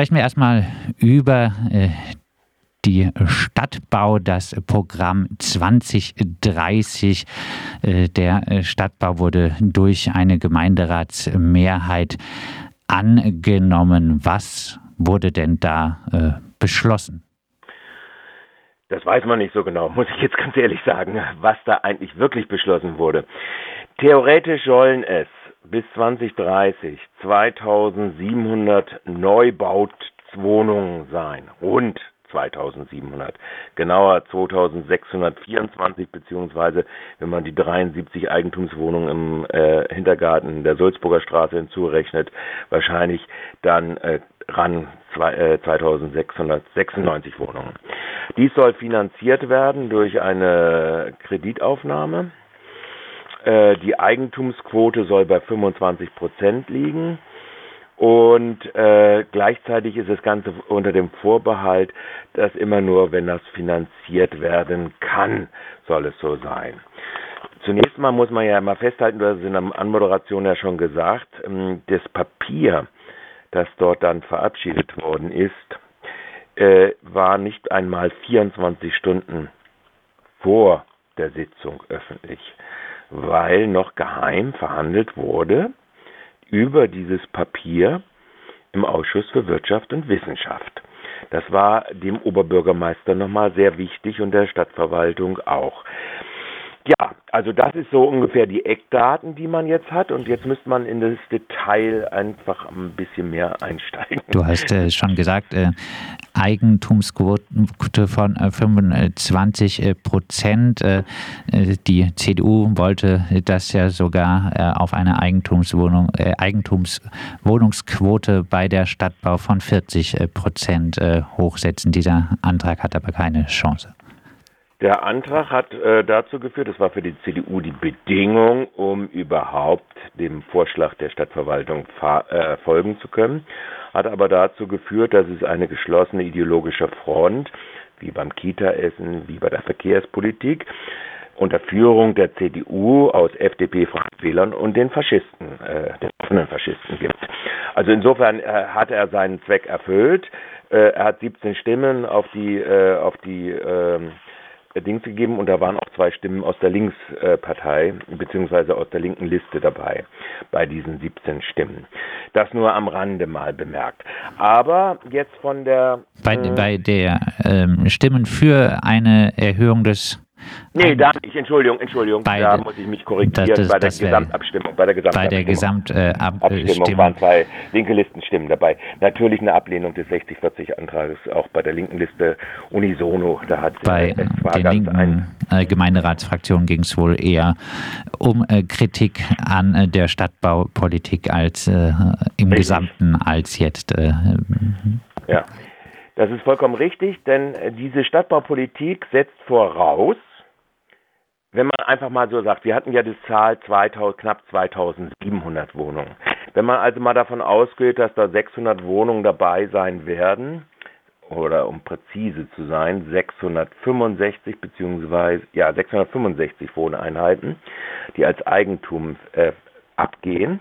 Sprechen wir erstmal über äh, die Stadtbau, das Programm 2030. Äh, der äh, Stadtbau wurde durch eine Gemeinderatsmehrheit angenommen. Was wurde denn da beschlossen? Das weiß man nicht so genau, muss ich jetzt ganz ehrlich sagen, was da eigentlich wirklich beschlossen wurde. Theoretisch sollen es bis 2030 2700 Neubauwohnungen sein. Rund 2700. Genauer 2624 beziehungsweise wenn man die 73 Eigentumswohnungen im äh, Hintergarten der Sulzburger Straße hinzurechnet, wahrscheinlich dann äh, ran zwei, äh, 2696 Wohnungen. Dies soll finanziert werden durch eine Kreditaufnahme. Äh, die Eigentumsquote soll bei 25 Prozent liegen. Und äh, gleichzeitig ist das Ganze unter dem Vorbehalt, dass immer nur, wenn das finanziert werden kann, soll es so sein. Zunächst mal muss man ja immer festhalten, du hast es in der Anmoderation ja schon gesagt, ähm, das Papier, das dort dann verabschiedet worden ist, äh, war nicht einmal 24 Stunden vor der Sitzung öffentlich, weil noch geheim verhandelt wurde über dieses Papier im Ausschuss für Wirtschaft und Wissenschaft. Das war dem Oberbürgermeister nochmal sehr wichtig und der Stadtverwaltung auch. Ja, also das ist so ungefähr die Eckdaten, die man jetzt hat. Und jetzt müsste man in das Detail einfach ein bisschen mehr einsteigen. Du hast äh, schon gesagt, äh, Eigentumsquote von äh, 25 äh, Prozent. Äh, äh, die CDU wollte das ja sogar auf eine Eigentumswohnung, Eigentumswohnungsquote bei der Stadtbau von 40 Prozent hochsetzen. Dieser Antrag hat aber keine Chance. Der Antrag hat äh, dazu geführt, das war für die CDU die Bedingung, um überhaupt dem Vorschlag der Stadtverwaltung äh, folgen zu können, hat aber dazu geführt, dass es eine geschlossene ideologische Front, wie beim Kita-Essen, wie bei der Verkehrspolitik, unter Führung der CDU aus FDP, Wählern und den Faschisten, äh, den offenen Faschisten gibt. Also insofern äh, hat er seinen Zweck erfüllt. Äh, er hat 17 Stimmen auf die, äh, auf die äh, Dings gegeben und da waren auch zwei Stimmen aus der Linkspartei beziehungsweise aus der linken Liste dabei bei diesen 17 Stimmen. Das nur am Rande mal bemerkt. Aber jetzt von der bei, äh, bei der ähm, Stimmen für eine Erhöhung des Nee, da nicht. Entschuldigung, Entschuldigung. Bei, da muss ich mich korrigieren das, das, bei der Gesamtabstimmung. Bei der Gesamtabstimmung bei der Gesamtabstimmung äh, waren zwei linke Listenstimmen dabei. Natürlich eine Ablehnung des 60-40-Antrages, auch bei der linken Liste unisono. Da hat bei äh, der linken äh, Gemeinderatsfraktion ging es wohl eher um äh, Kritik an äh, der Stadtbaupolitik als äh, im Richtig. Gesamten als jetzt. ja. Das ist vollkommen richtig, denn diese Stadtbaupolitik setzt voraus, wenn man einfach mal so sagt, wir hatten ja die Zahl 2000, knapp 2700 Wohnungen. Wenn man also mal davon ausgeht, dass da 600 Wohnungen dabei sein werden, oder um präzise zu sein, 665 beziehungsweise ja 665 Wohneinheiten, die als Eigentum äh, abgehen,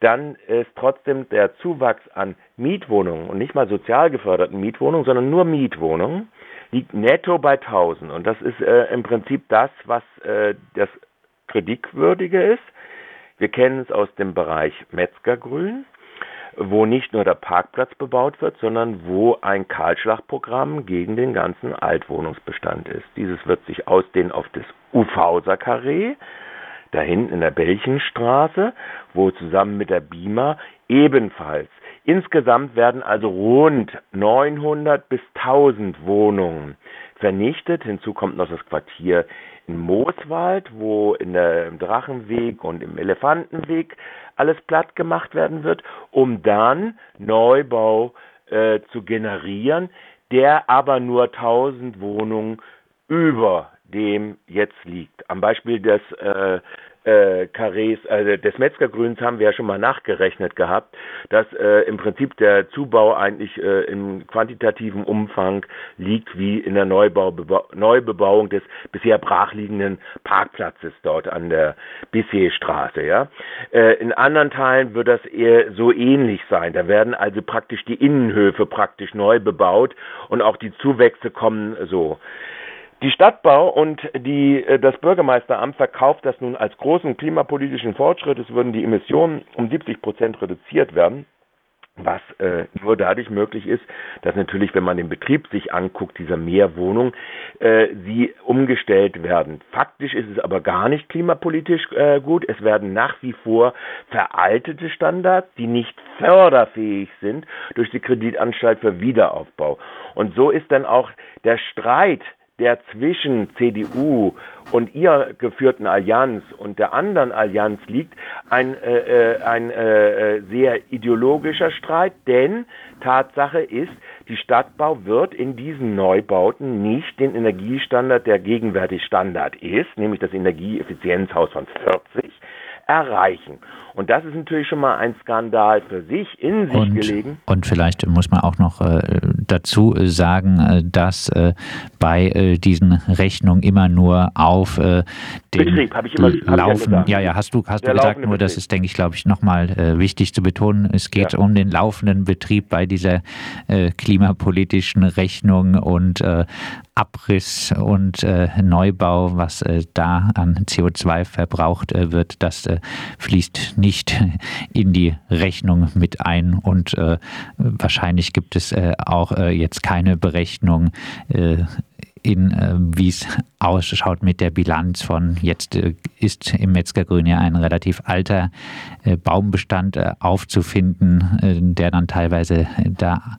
dann ist trotzdem der Zuwachs an Mietwohnungen und nicht mal sozial geförderten Mietwohnungen, sondern nur Mietwohnungen liegt netto bei 1000. Und das ist äh, im Prinzip das, was äh, das Kritikwürdige ist. Wir kennen es aus dem Bereich Metzgergrün, wo nicht nur der Parkplatz bebaut wird, sondern wo ein Kahlschlagprogramm gegen den ganzen Altwohnungsbestand ist. Dieses wird sich ausdehnen auf das Ufauser Karree, da hinten in der Belchenstraße, wo zusammen mit der Bima ebenfalls Insgesamt werden also rund 900 bis 1000 Wohnungen vernichtet. Hinzu kommt noch das Quartier in Mooswald, wo in der, im Drachenweg und im Elefantenweg alles platt gemacht werden wird, um dann Neubau äh, zu generieren, der aber nur 1000 Wohnungen über dem jetzt liegt. Am Beispiel des äh, äh, Karrees, also des Metzgergrüns haben wir ja schon mal nachgerechnet gehabt, dass äh, im Prinzip der Zubau eigentlich äh, im quantitativen Umfang liegt wie in der Neubau Neubebauung des bisher brachliegenden Parkplatzes dort an der Bissee-Straße. Ja? Äh, in anderen Teilen wird das eher so ähnlich sein. Da werden also praktisch die Innenhöfe praktisch neu bebaut und auch die Zuwächse kommen so. Die Stadtbau und die, äh, das Bürgermeisteramt verkauft das nun als großen klimapolitischen Fortschritt. Es würden die Emissionen um 70 Prozent reduziert werden was äh, nur dadurch möglich ist, dass natürlich, wenn man den Betrieb sich anguckt, dieser Mehrwohnung, äh, sie umgestellt werden. Faktisch ist es aber gar nicht klimapolitisch äh, gut. Es werden nach wie vor veraltete Standards, die nicht förderfähig sind, durch die Kreditanstalt für Wiederaufbau. Und so ist dann auch der Streit der zwischen CDU und ihr geführten Allianz und der anderen Allianz liegt, ein, äh, äh, ein äh, sehr ideologischer Streit, denn Tatsache ist, die Stadtbau wird in diesen Neubauten nicht den Energiestandard, der gegenwärtig Standard ist, nämlich das Energieeffizienzhaus von 40, erreichen. Und das ist natürlich schon mal ein Skandal für sich in sich und, gelegen. Und vielleicht muss man auch noch äh, dazu sagen, äh, dass äh, bei äh, diesen Rechnungen immer nur auf äh, den Betrieb, habe ich immer laufen. Ja, ja, ja, hast du, hast du gesagt, nur Betrieb. das ist, denke ich, glaube ich, nochmal äh, wichtig zu betonen. Es geht ja. um den laufenden Betrieb bei dieser klimapolitischen Rechnung und Abriss und äh, Neubau, was äh, da an CO2 verbraucht äh, wird, das äh, fließt nicht in die Rechnung mit ein. Und äh, wahrscheinlich gibt es äh, auch jetzt keine Berechnung in, äh, wie es ausschaut mit der Bilanz von jetzt äh, ist im Metzgergrün ja ein relativ alter äh, Baumbestand aufzufinden, der dann teilweise da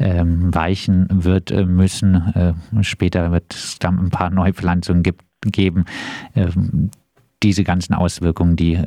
ähm, weichen wird äh, müssen. später wird es dann ein paar Neupflanzungen gibt, geben. Ähm, diese ganzen Auswirkungen, die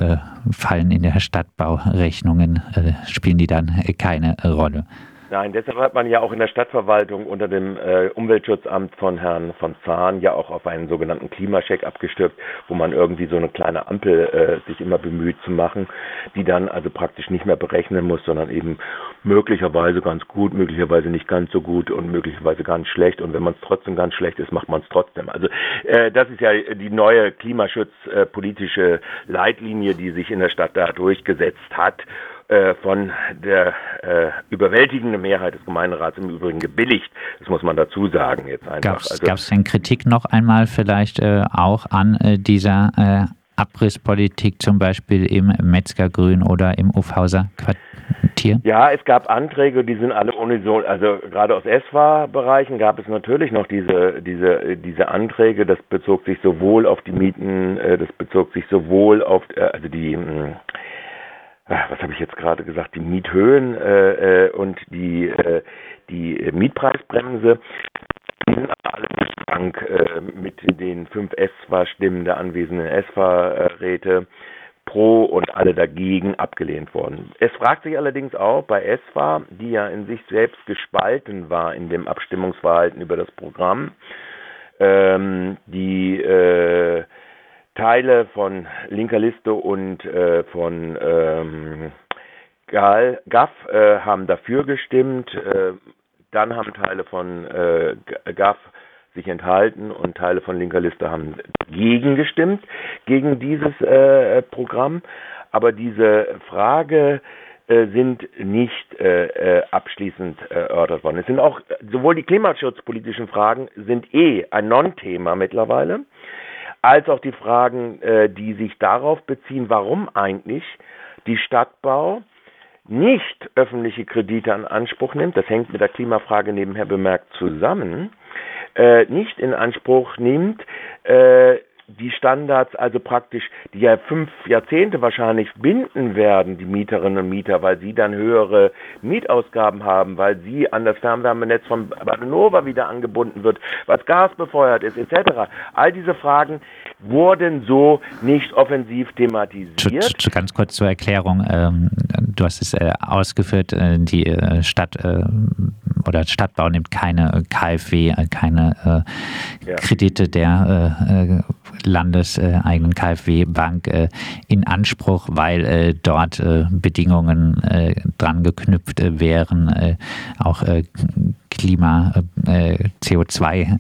fallen in der Stadtbaurechnungen, spielen die dann keine Rolle. Nein, deshalb hat man ja auch in der Stadtverwaltung unter dem äh, Umweltschutzamt von Herrn von Zahn ja auch auf einen sogenannten Klimacheck abgestimmt, wo man irgendwie so eine kleine Ampel äh, sich immer bemüht zu machen, die dann also praktisch nicht mehr berechnen muss, sondern eben möglicherweise ganz gut, möglicherweise nicht ganz so gut und möglicherweise ganz schlecht. Und wenn man es trotzdem ganz schlecht ist, macht man es trotzdem. Also äh, das ist ja die neue klimaschutzpolitische Leitlinie, die sich in der Stadt da durchgesetzt hat äh, von der äh, überwältigenden Mehrheit des Gemeinderats im Übrigen gebilligt. Das muss man dazu sagen jetzt einfach. Gab es also, denn Kritik noch einmal vielleicht äh, auch an äh, dieser äh, Abrisspolitik zum Beispiel im Metzgergrün oder im Ufhauser Quartier? Ja, es gab Anträge, die sind alle unisono, also gerade aus ESFA-Bereichen gab es natürlich noch diese, diese, diese Anträge, das bezog sich sowohl auf die Mieten, das bezog sich sowohl auf, also die, hm, was habe ich jetzt gerade gesagt, die Miethöhen äh, äh, und die, äh, die Mietpreisbremse, die sind alle krank äh, mit den fünf ESFA-Stimmen der anwesenden ESFA-Räte pro und alle dagegen abgelehnt worden. Es fragt sich allerdings auch bei ESFA, die ja in sich selbst gespalten war in dem Abstimmungsverhalten über das Programm, ähm, die Teile von linker Liste und äh, von ähm, Gal, GAF äh, haben dafür gestimmt. Äh, dann haben Teile von äh, GAF sich enthalten und Teile von linker Liste haben gegen gestimmt, gegen dieses äh, Programm. Aber diese Frage äh, sind nicht äh, äh abschließend erörtert worden. Es sind auch sowohl die klimaschutzpolitischen Fragen sind eh ein Non-Thema mittlerweile als auch die Fragen, äh, die sich darauf beziehen, warum eigentlich die Stadtbau nicht öffentliche Kredite in Anspruch nimmt, das hängt mit der Klimafrage nebenher bemerkt zusammen, äh, nicht in Anspruch nimmt, äh, die Standards also praktisch, die ja fünf Jahrzehnte wahrscheinlich binden werden, die Mieterinnen und Mieter, weil sie dann höhere Mietausgaben haben, weil sie an das Fernwärmenetz von Badenova wieder angebunden wird, was Gas befeuert ist, etc. All diese Fragen wurden so nicht offensiv thematisiert. Ganz kurz zur Erklärung, ähm, du hast es äh, ausgeführt, äh, die äh, Stadt oder Stadtbau nimmt keine KfW, keine. Kredite der landeseigenen KfW-Bank in Anspruch, weil dort Bedingungen dran geknüpft wären, auch Klima, CO2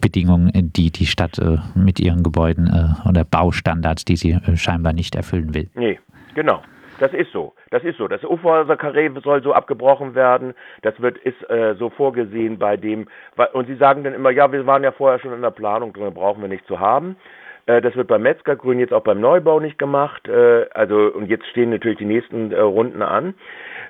Bedingungen, die die Stadt mit ihren Gebäuden oder Baustandards, die sie scheinbar nicht erfüllen will. Nee, genau. Das ist so. Das ist so. Das Uferkarree soll so abgebrochen werden. Das wird ist äh, so vorgesehen bei dem. Und sie sagen dann immer, ja, wir waren ja vorher schon in der Planung drin, brauchen wir nicht zu haben. Äh, das wird beim Metzgergrün jetzt auch beim Neubau nicht gemacht. Äh, also und jetzt stehen natürlich die nächsten äh, Runden an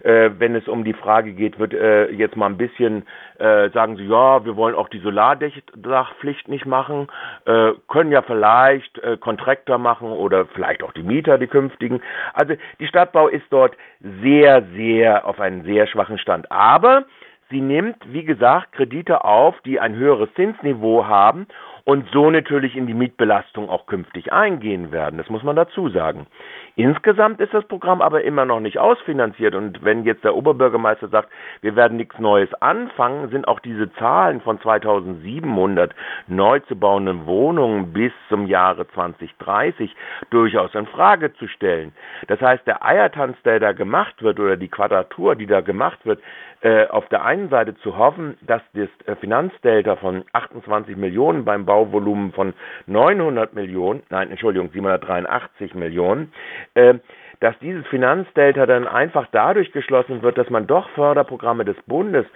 äh, wenn es um die Frage geht, wird äh, jetzt mal ein bisschen, äh, sagen sie, ja, wir wollen auch die Solardachpflicht nicht machen, äh, können ja vielleicht äh, Kontraktor machen oder vielleicht auch die Mieter, die künftigen. Also die Stadtbau ist dort sehr, sehr auf einen sehr schwachen Stand. Aber sie nimmt, wie gesagt, Kredite auf, die ein höheres Zinsniveau haben und so natürlich in die Mietbelastung auch künftig eingehen werden. Das muss man dazu sagen. Insgesamt ist das Programm aber immer noch nicht ausfinanziert und wenn jetzt der Oberbürgermeister sagt, wir werden nichts Neues anfangen, sind auch diese Zahlen von 2700 neu zu bauenden Wohnungen bis zum Jahre 2030 durchaus in Frage zu stellen. Das heißt, der Eiertanz, der da gemacht wird oder die Quadratur, die da gemacht wird, äh, auf der einen Seite zu hoffen, dass das äh, Finanzdelta von 28 Millionen beim Bauvolumen von 900 Millionen, nein, Entschuldigung, 783 Millionen, dass dieses Finanzdelta dann einfach dadurch geschlossen wird, dass man doch Förderprogramme des Bundes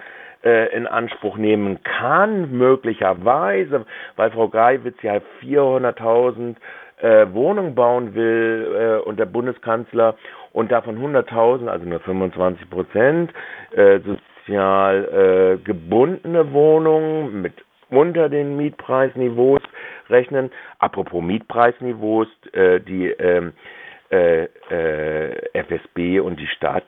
äh, in Anspruch nehmen kann, möglicherweise, weil Frau Greiwitz ja 400.000 äh, Wohnungen bauen will äh, und der Bundeskanzler und davon 100.000, also nur 25 Prozent, äh, sozial äh, gebundene Wohnungen mit unter den Mietpreisniveaus rechnen. Apropos Mietpreisniveaus, äh, die ähm, äh, äh, FSB und die Stadt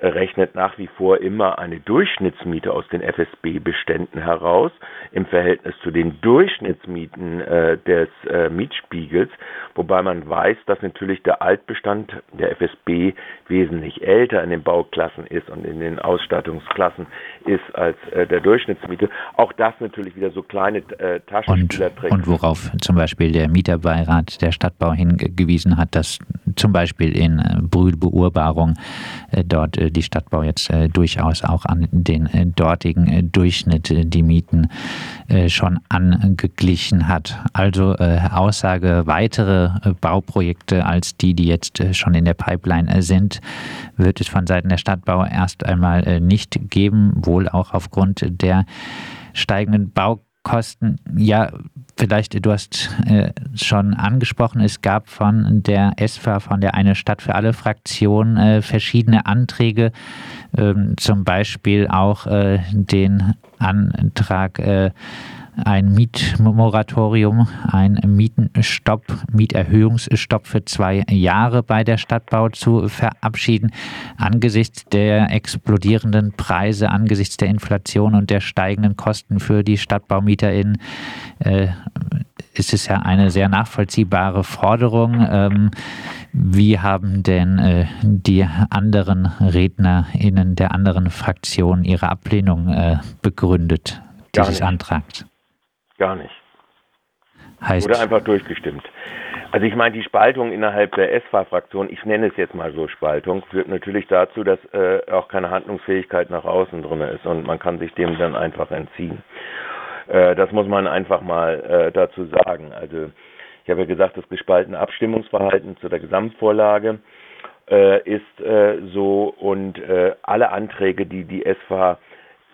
rechnet nach wie vor immer eine Durchschnittsmiete aus den FSB-Beständen heraus im Verhältnis zu den Durchschnittsmieten äh, des äh, Mietspiegels, wobei man weiß, dass natürlich der Altbestand der FSB wesentlich älter in den Bauklassen ist und in den Ausstattungsklassen ist als äh, der Durchschnittsmiete. Auch das natürlich wieder so kleine äh, Taschenspieler trägt. Und worauf zum Beispiel der Mieterbeirat der Stadtbau hingewiesen hat, dass zum Beispiel in Brühlbeurbarung äh, dort äh, die Stadtbau jetzt durchaus auch an den dortigen Durchschnitt die Mieten schon angeglichen hat. Also Aussage, weitere Bauprojekte als die, die jetzt schon in der Pipeline sind, wird es von Seiten der Stadtbau erst einmal nicht geben, wohl auch aufgrund der steigenden Baukosten. Ja, vielleicht, du hast äh, schon angesprochen, es gab von der ESFA, von der Eine Stadt für alle Fraktion, äh, verschiedene Anträge, ähm, zum Beispiel auch äh, den Antrag, äh, ein Mietmoratorium, ein Mietenstopp, Mieterhöhungsstopp für zwei Jahre bei der Stadtbau zu verabschieden. Angesichts der explodierenden Preise, angesichts der Inflation und der steigenden Kosten für die StadtbaumieterInnen äh, ist es ja eine sehr nachvollziehbare Forderung. Ähm, wie haben denn äh, die anderen RednerInnen der anderen Fraktionen ihre Ablehnung äh, begründet, dieses Antrags? Gar nicht. Heißt Wurde einfach durchgestimmt. Also ich meine, die Spaltung innerhalb der SFA-Fraktion, ich nenne es jetzt mal so Spaltung, führt natürlich dazu, dass äh, auch keine Handlungsfähigkeit nach außen drin ist und man kann sich dem dann einfach entziehen. Äh, das muss man einfach mal äh, dazu sagen. Also ich habe ja gesagt, das gespaltene Abstimmungsverhalten zu der Gesamtvorlage äh, ist äh, so und äh, alle Anträge, die die SFA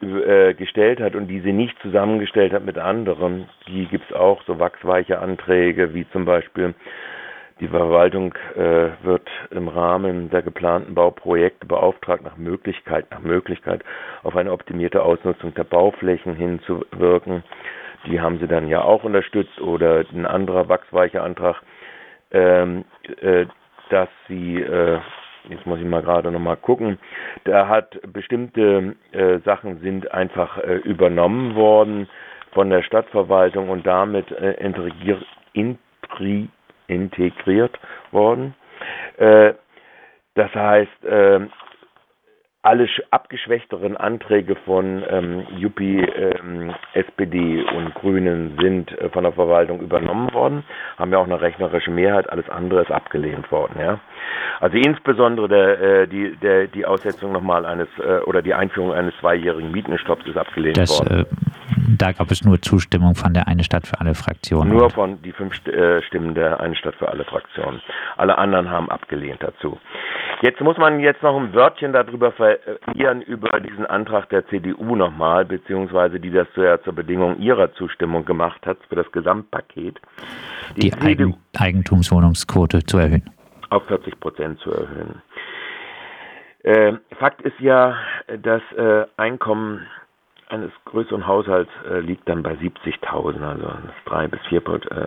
äh, gestellt hat und die sie nicht zusammengestellt hat mit anderen, die gibt es auch, so wachsweiche Anträge, wie zum Beispiel die Verwaltung äh, wird im Rahmen der geplanten Bauprojekte beauftragt, nach Möglichkeit, nach Möglichkeit auf eine optimierte Ausnutzung der Bauflächen hinzuwirken. Die haben sie dann ja auch unterstützt oder ein anderer wachsweicher Antrag, ähm, äh, dass sie äh, jetzt muss ich mal gerade nochmal gucken, da hat bestimmte äh, Sachen sind einfach äh, übernommen worden von der Stadtverwaltung und damit äh, integriert, integriert worden. Äh, das heißt, äh, alle abgeschwächteren Anträge von ähm, Juppie, ähm, SPD und Grünen sind äh, von der Verwaltung übernommen worden, haben ja auch eine rechnerische Mehrheit, alles andere ist abgelehnt worden. Ja? Also insbesondere der, äh, die, der, die Aussetzung nochmal eines äh, oder die Einführung eines zweijährigen Mietenstopps ist abgelehnt das, worden. Äh, da gab es nur Zustimmung von der Eine Stadt für alle Fraktionen. Nur von die fünf äh, Stimmen der Eine Stadt für alle Fraktionen. Alle anderen haben abgelehnt dazu. Jetzt muss man jetzt noch ein Wörtchen darüber verlieren, über diesen Antrag der CDU nochmal, beziehungsweise die das ja zur Bedingung ihrer Zustimmung gemacht hat für das Gesamtpaket. Die, die Eigen Eigentumswohnungsquote zu erhöhen. Auf 40 Prozent zu erhöhen. Äh, Fakt ist ja, das äh, Einkommen eines größeren Haushalts äh, liegt dann bei 70.000, also drei bis vier äh,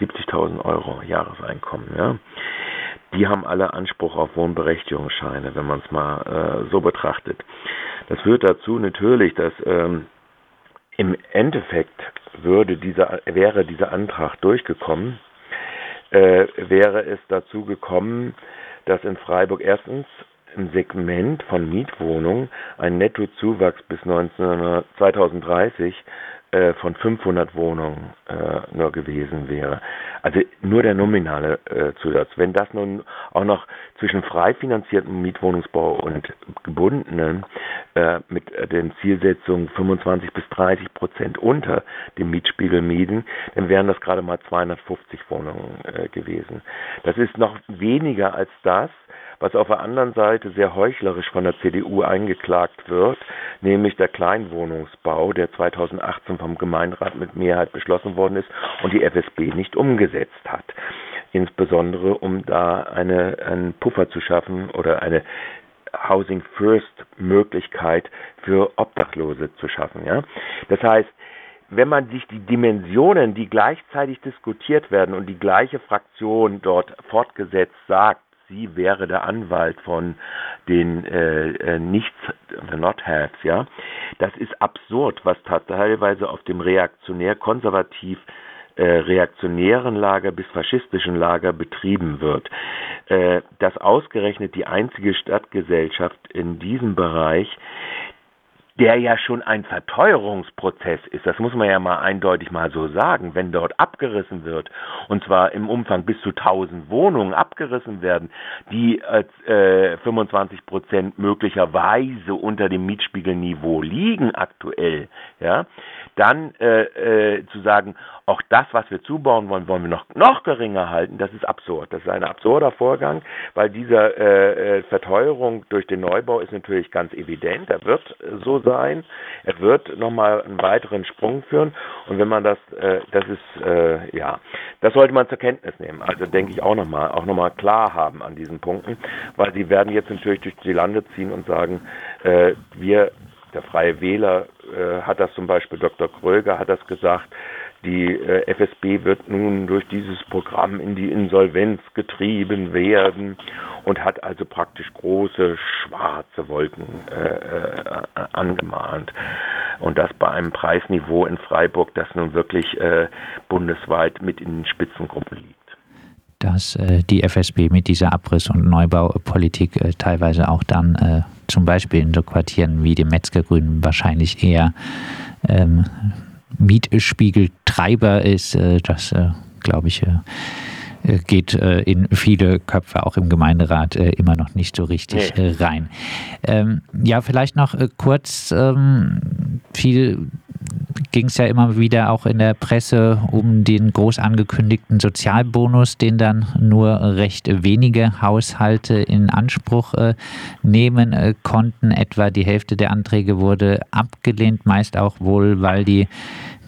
70.000 äh, Euro Jahreseinkommen. Ja die haben alle Anspruch auf Wohnberechtigungsscheine, wenn man es mal äh, so betrachtet. Das führt dazu natürlich, dass ähm, im Endeffekt würde dieser, wäre dieser Antrag durchgekommen, äh, wäre es dazu gekommen, dass in Freiburg erstens im Segment von Mietwohnungen ein Nettozuwachs bis 19, 2030 äh, von 500 Wohnungen äh, nur gewesen wäre. Also nur der nominale äh, Zusatz. Wenn das nun auch noch zwischen frei finanziertem Mietwohnungsbau und gebundenen äh, mit den Zielsetzungen 25 bis 30 Prozent unter dem Mietspiegel mieten, dann wären das gerade mal 250 Wohnungen äh, gewesen. Das ist noch weniger als das, was auf der anderen Seite sehr heuchlerisch von der CDU eingeklagt wird, nämlich der Kleinwohnungsbau, der 2018 vom Gemeinderat mit Mehrheit beschlossen worden ist und die FSB nicht umgesetzt hat. Insbesondere um da eine, einen Puffer zu schaffen oder eine Housing First Möglichkeit für Obdachlose zu schaffen. Ja? Das heißt, wenn man sich die Dimensionen, die gleichzeitig diskutiert werden und die gleiche Fraktion dort fortgesetzt sagt, sie wäre der Anwalt von den äh, äh Nichts, the Not Haves, ja. Das ist absurd, was teilweise auf dem reaktionär-konservativ äh, reaktionären Lager bis faschistischen Lager betrieben wird. Äh, dass ausgerechnet die einzige Stadtgesellschaft in diesem Bereich der ja schon ein Verteuerungsprozess ist. Das muss man ja mal eindeutig mal so sagen. Wenn dort abgerissen wird, und zwar im Umfang bis zu 1000 Wohnungen abgerissen werden, die äh, 25 Prozent möglicherweise unter dem Mietspiegelniveau liegen aktuell, ja, dann äh, äh, zu sagen, auch das, was wir zubauen wollen, wollen wir noch, noch geringer halten, das ist absurd. Das ist ein absurder Vorgang, weil diese äh, äh, Verteuerung durch den Neubau ist natürlich ganz evident. Er wird so sein. Er wird nochmal einen weiteren Sprung führen. Und wenn man das, äh, das ist, äh, ja, das sollte man zur Kenntnis nehmen. Also denke ich auch nochmal, auch nochmal klar haben an diesen Punkten, weil sie werden jetzt natürlich durch die Lande ziehen und sagen, äh, wir der Freie Wähler äh, hat das zum Beispiel, Dr. Kröger hat das gesagt, die äh, FSB wird nun durch dieses Programm in die Insolvenz getrieben werden und hat also praktisch große schwarze Wolken äh, äh, angemahnt. Und das bei einem Preisniveau in Freiburg, das nun wirklich äh, bundesweit mit in den Spitzengruppen liegt dass äh, die FSB mit dieser Abriss- und Neubaupolitik äh, teilweise auch dann zum Beispiel in so Quartieren wie dem Metzgergrün wahrscheinlich eher ähm, Mietspiegeltreiber ist. Äh, das, äh, glaube ich, äh, geht in viele Köpfe auch im Gemeinderat immer noch nicht so richtig nee. rein. Ähm, ja, vielleicht noch kurz ähm, viel ging es ja immer wieder auch in der Presse um den groß angekündigten Sozialbonus, den dann nur recht wenige Haushalte in Anspruch äh, nehmen äh, konnten. Etwa die Hälfte der Anträge wurde abgelehnt, meist auch wohl, weil die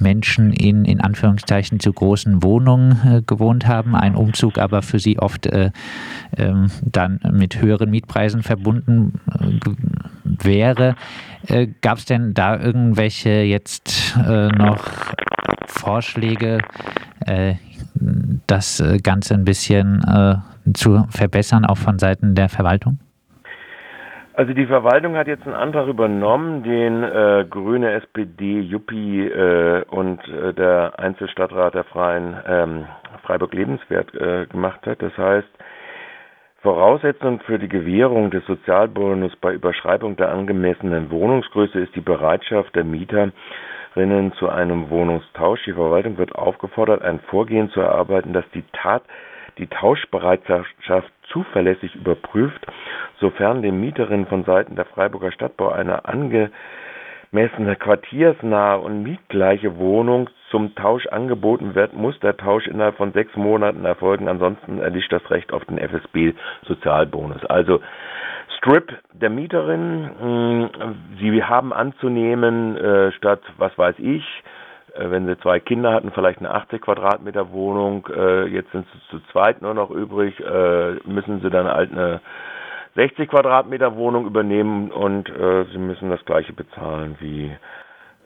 Menschen in, in Anführungszeichen zu großen Wohnungen äh, gewohnt haben, ein Umzug aber für sie oft äh, ähm, dann mit höheren Mietpreisen verbunden äh, wäre. Äh, Gab es denn da irgendwelche jetzt äh, noch Vorschläge, das Ganze ein bisschen zu verbessern, auch von Seiten der Verwaltung? Also die Verwaltung hat jetzt einen Antrag übernommen, den äh, Grüne, SPD, Juppie äh, und äh, der Einzelstadtrat der Freien ähm, Freiburg Lebenswert äh, gemacht hat. Das heißt, Voraussetzung für die Gewährung des Sozialbonus bei Überschreibung der angemessenen Wohnungsgröße ist die Bereitschaft der Mieterinnen zu einem Wohnungstausch. Die Verwaltung wird aufgefordert, ein Vorgehen zu erarbeiten, das die Tat, die Tauschbereitschaft zuverlässig überprüft, sofern den Mieterinnen von Seiten der Freiburger Stadtbau eine ange messende quartiersnahe und mietgleiche Wohnung zum Tausch angeboten wird, muss der Tausch innerhalb von sechs Monaten erfolgen. Ansonsten erlischt das Recht auf den FSB-Sozialbonus. Also Strip der Mieterin. Hm, sie haben anzunehmen, äh, statt, was weiß ich, wenn sie zwei Kinder hatten, vielleicht eine 80 Quadratmeter Wohnung, äh, jetzt sind sie zu zweit nur noch übrig, müssen sie dann halt eine 60 Quadratmeter Wohnung übernehmen und äh, sie müssen das gleiche bezahlen wie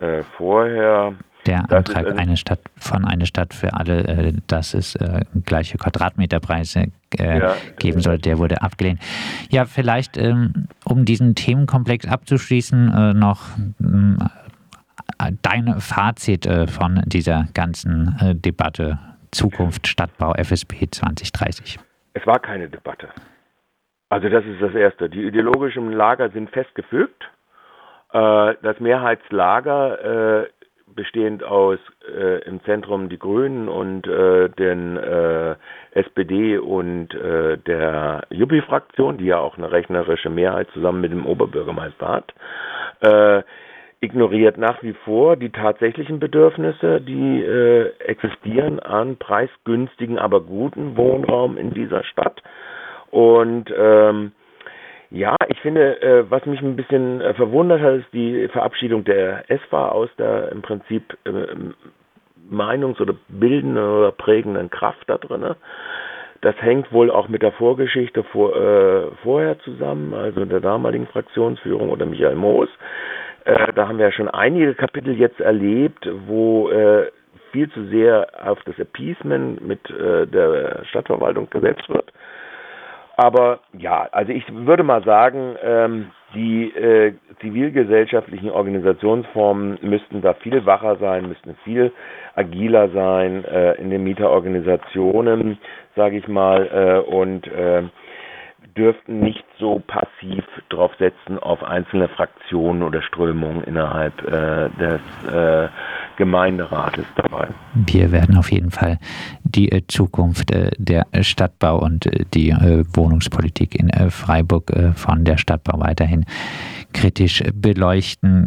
äh, vorher. Der Antrag eine, eine Stadt von eine Stadt für alle, äh, dass es äh, gleiche Quadratmeterpreise äh, ja, geben soll, der wurde abgelehnt. Ja, vielleicht, ähm, um diesen Themenkomplex abzuschließen, äh, noch ähm, dein Fazit von dieser ganzen Debatte Zukunft Stadtbau FSP 2030. Es war keine Debatte. Also das ist das Erste. Die ideologischen Lager sind festgefügt. Äh, das Mehrheitslager, äh, bestehend aus äh, im Zentrum die Grünen und äh, den äh, SPD und äh, der Juppie-Fraktion, die ja auch eine rechnerische Mehrheit zusammen mit dem Oberbürgermeister hat, äh, ignoriert nach wie vor die tatsächlichen Bedürfnisse, die äh, existieren an preisgünstigen, aber guten Wohnraum in dieser Stadt. Und ähm, ja, ich finde, äh, was mich ein bisschen äh, verwundert hat, ist die Verabschiedung der ESFA aus der im Prinzip äh, Meinungs- oder bildenden oder prägenden Kraft da drin. Das hängt wohl auch mit der Vorgeschichte vor, äh, vorher zusammen, also der damaligen Fraktionsführung oder Michael Moos. Äh, da haben wir ja schon einige Kapitel jetzt erlebt, wo äh, viel zu sehr auf das Appeasement mit äh, der Stadtverwaltung gesetzt wird. Aber ja, also ich würde mal sagen, ähm, die äh, zivilgesellschaftlichen Organisationsformen müssten da viel wacher sein, müssten viel agiler sein äh, in den Mieterorganisationen, sage ich mal, äh, und äh, dürften nicht so passiv drauf setzen auf einzelne Fraktionen oder Strömungen innerhalb äh, des äh, Gemeinderates dabei. Wir werden auf jeden Fall die äh, Zukunft äh, der Stadtbau und äh, die äh, Wohnungspolitik in Freiburg von der Stadtbau weiterhin kritisch beleuchten.